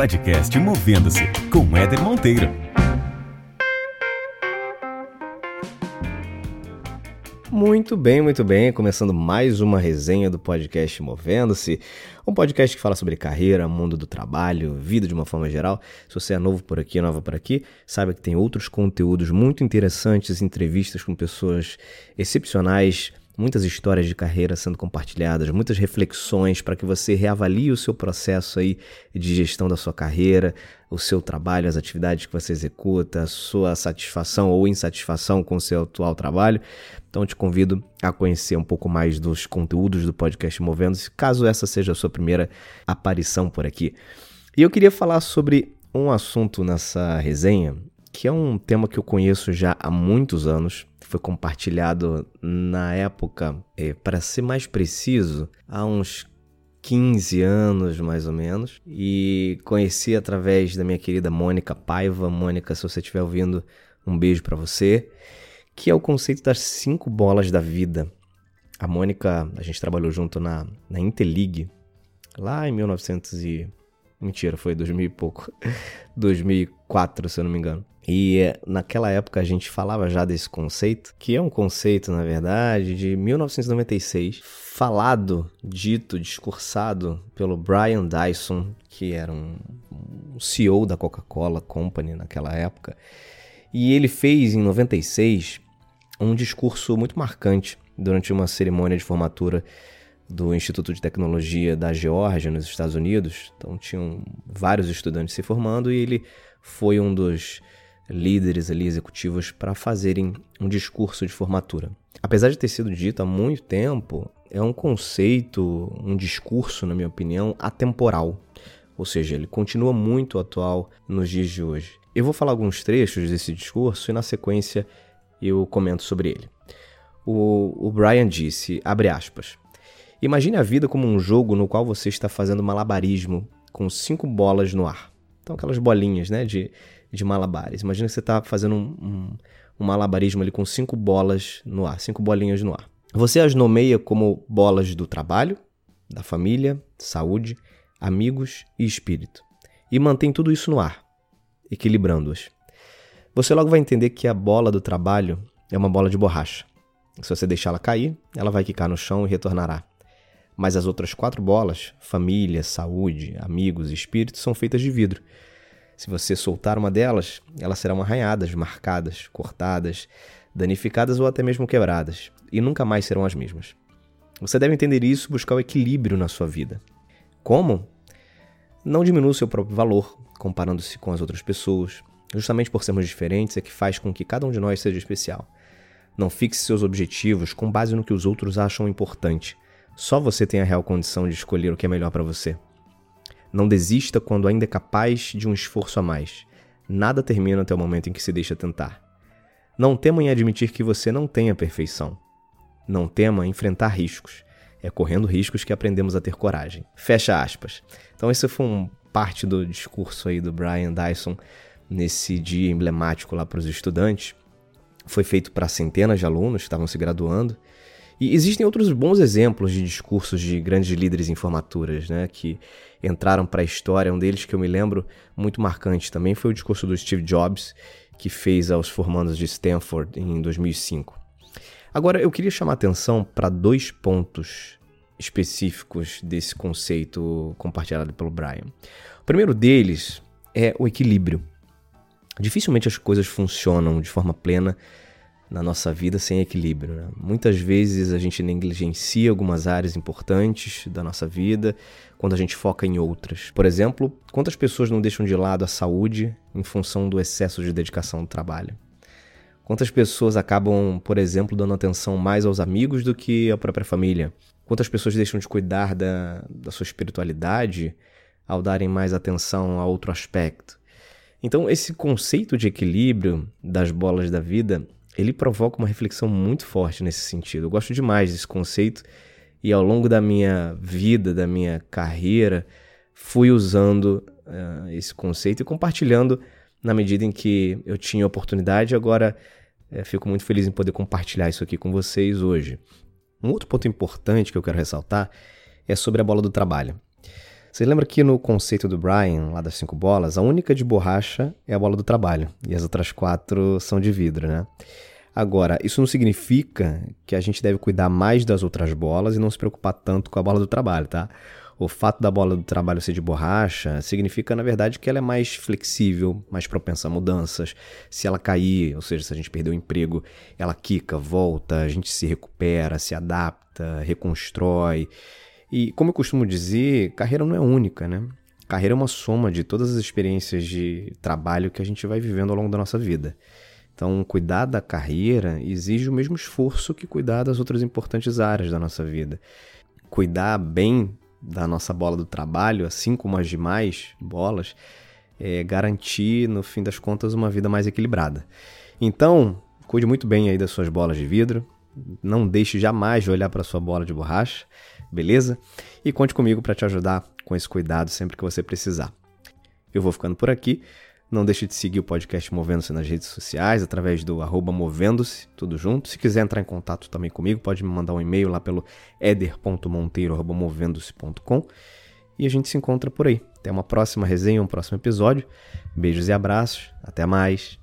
podcast Movendo-se com Éder Monteiro. Muito bem, muito bem. Começando mais uma resenha do podcast Movendo-se, um podcast que fala sobre carreira, mundo do trabalho, vida de uma forma geral. Se você é novo por aqui, nova por aqui, saiba que tem outros conteúdos muito interessantes, entrevistas com pessoas excepcionais, muitas histórias de carreira sendo compartilhadas, muitas reflexões para que você reavalie o seu processo aí de gestão da sua carreira, o seu trabalho, as atividades que você executa, a sua satisfação ou insatisfação com o seu atual trabalho. Então te convido a conhecer um pouco mais dos conteúdos do podcast Movendo-se, caso essa seja a sua primeira aparição por aqui. E eu queria falar sobre um assunto nessa resenha que é um tema que eu conheço já há muitos anos, foi compartilhado na época, é, para ser mais preciso, há uns 15 anos mais ou menos, e conheci através da minha querida Mônica Paiva. Mônica, se você estiver ouvindo, um beijo para você, que é o conceito das cinco bolas da vida. A Mônica, a gente trabalhou junto na, na Interleague, lá em 1900 e... Mentira, foi 2000 e pouco. 2004, se eu não me engano. E eh, naquela época a gente falava já desse conceito, que é um conceito, na verdade, de 1996, falado, dito, discursado pelo Brian Dyson, que era um, um CEO da Coca-Cola Company naquela época. E ele fez em 96 um discurso muito marcante durante uma cerimônia de formatura do Instituto de Tecnologia da Geórgia, nos Estados Unidos. Então tinham vários estudantes se formando e ele foi um dos líderes ali executivos para fazerem um discurso de formatura. Apesar de ter sido dito há muito tempo, é um conceito, um discurso, na minha opinião, atemporal. Ou seja, ele continua muito atual nos dias de hoje. Eu vou falar alguns trechos desse discurso e na sequência eu comento sobre ele. O, o Brian disse, abre aspas, Imagine a vida como um jogo no qual você está fazendo malabarismo com cinco bolas no ar. Então, aquelas bolinhas né, de, de malabares. Imagina que você está fazendo um, um, um malabarismo ali com cinco bolas no ar, cinco bolinhas no ar. Você as nomeia como bolas do trabalho, da família, saúde, amigos e espírito. E mantém tudo isso no ar, equilibrando-as. Você logo vai entender que a bola do trabalho é uma bola de borracha. Se você deixá-la cair, ela vai quicar no chão e retornará. Mas as outras quatro bolas, família, saúde, amigos e espírito, são feitas de vidro se você soltar uma delas, elas serão arranhadas, marcadas, cortadas, danificadas ou até mesmo quebradas, e nunca mais serão as mesmas. Você deve entender isso e buscar o equilíbrio na sua vida. Como? Não diminua o seu próprio valor, comparando-se com as outras pessoas. Justamente por sermos diferentes é que faz com que cada um de nós seja especial. Não fixe seus objetivos com base no que os outros acham importante. Só você tem a real condição de escolher o que é melhor para você. Não desista quando ainda é capaz de um esforço a mais. Nada termina até o momento em que se deixa tentar. Não tema em admitir que você não tem a perfeição. Não tema enfrentar riscos. É correndo riscos que aprendemos a ter coragem. Fecha aspas. Então esse foi um parte do discurso aí do Brian Dyson nesse dia emblemático lá para os estudantes. Foi feito para centenas de alunos que estavam se graduando e existem outros bons exemplos de discursos de grandes líderes em formaturas, né, que entraram para a história. Um deles que eu me lembro muito marcante também foi o discurso do Steve Jobs, que fez aos formandos de Stanford em 2005. Agora, eu queria chamar atenção para dois pontos específicos desse conceito compartilhado pelo Brian. O primeiro deles é o equilíbrio. Dificilmente as coisas funcionam de forma plena na nossa vida sem equilíbrio. Né? Muitas vezes a gente negligencia algumas áreas importantes da nossa vida quando a gente foca em outras. Por exemplo, quantas pessoas não deixam de lado a saúde em função do excesso de dedicação ao trabalho? Quantas pessoas acabam, por exemplo, dando atenção mais aos amigos do que à própria família? Quantas pessoas deixam de cuidar da, da sua espiritualidade ao darem mais atenção a outro aspecto? Então, esse conceito de equilíbrio das bolas da vida ele provoca uma reflexão muito forte nesse sentido. Eu gosto demais desse conceito e ao longo da minha vida, da minha carreira, fui usando uh, esse conceito e compartilhando na medida em que eu tinha oportunidade. Agora uh, fico muito feliz em poder compartilhar isso aqui com vocês hoje. Um outro ponto importante que eu quero ressaltar é sobre a bola do trabalho. Você lembra que no conceito do Brian, lá das cinco bolas, a única de borracha é a bola do trabalho e as outras quatro são de vidro, né? Agora, isso não significa que a gente deve cuidar mais das outras bolas e não se preocupar tanto com a bola do trabalho, tá? O fato da bola do trabalho ser de borracha significa, na verdade, que ela é mais flexível, mais propensa a mudanças. Se ela cair, ou seja, se a gente perder o emprego, ela quica, volta, a gente se recupera, se adapta, reconstrói. E, como eu costumo dizer, carreira não é única, né? Carreira é uma soma de todas as experiências de trabalho que a gente vai vivendo ao longo da nossa vida. Então, cuidar da carreira exige o mesmo esforço que cuidar das outras importantes áreas da nossa vida. Cuidar bem da nossa bola do trabalho, assim como as demais bolas, é garantir, no fim das contas, uma vida mais equilibrada. Então, cuide muito bem aí das suas bolas de vidro. Não deixe jamais de olhar para sua bola de borracha, beleza? E conte comigo para te ajudar com esse cuidado sempre que você precisar. Eu vou ficando por aqui. Não deixe de seguir o podcast Movendo-se nas redes sociais, através do arroba Movendo-se, tudo junto. Se quiser entrar em contato também comigo, pode me mandar um e-mail lá pelo eder.monteiro.movendo-se.com e a gente se encontra por aí. Até uma próxima resenha, um próximo episódio. Beijos e abraços. Até mais.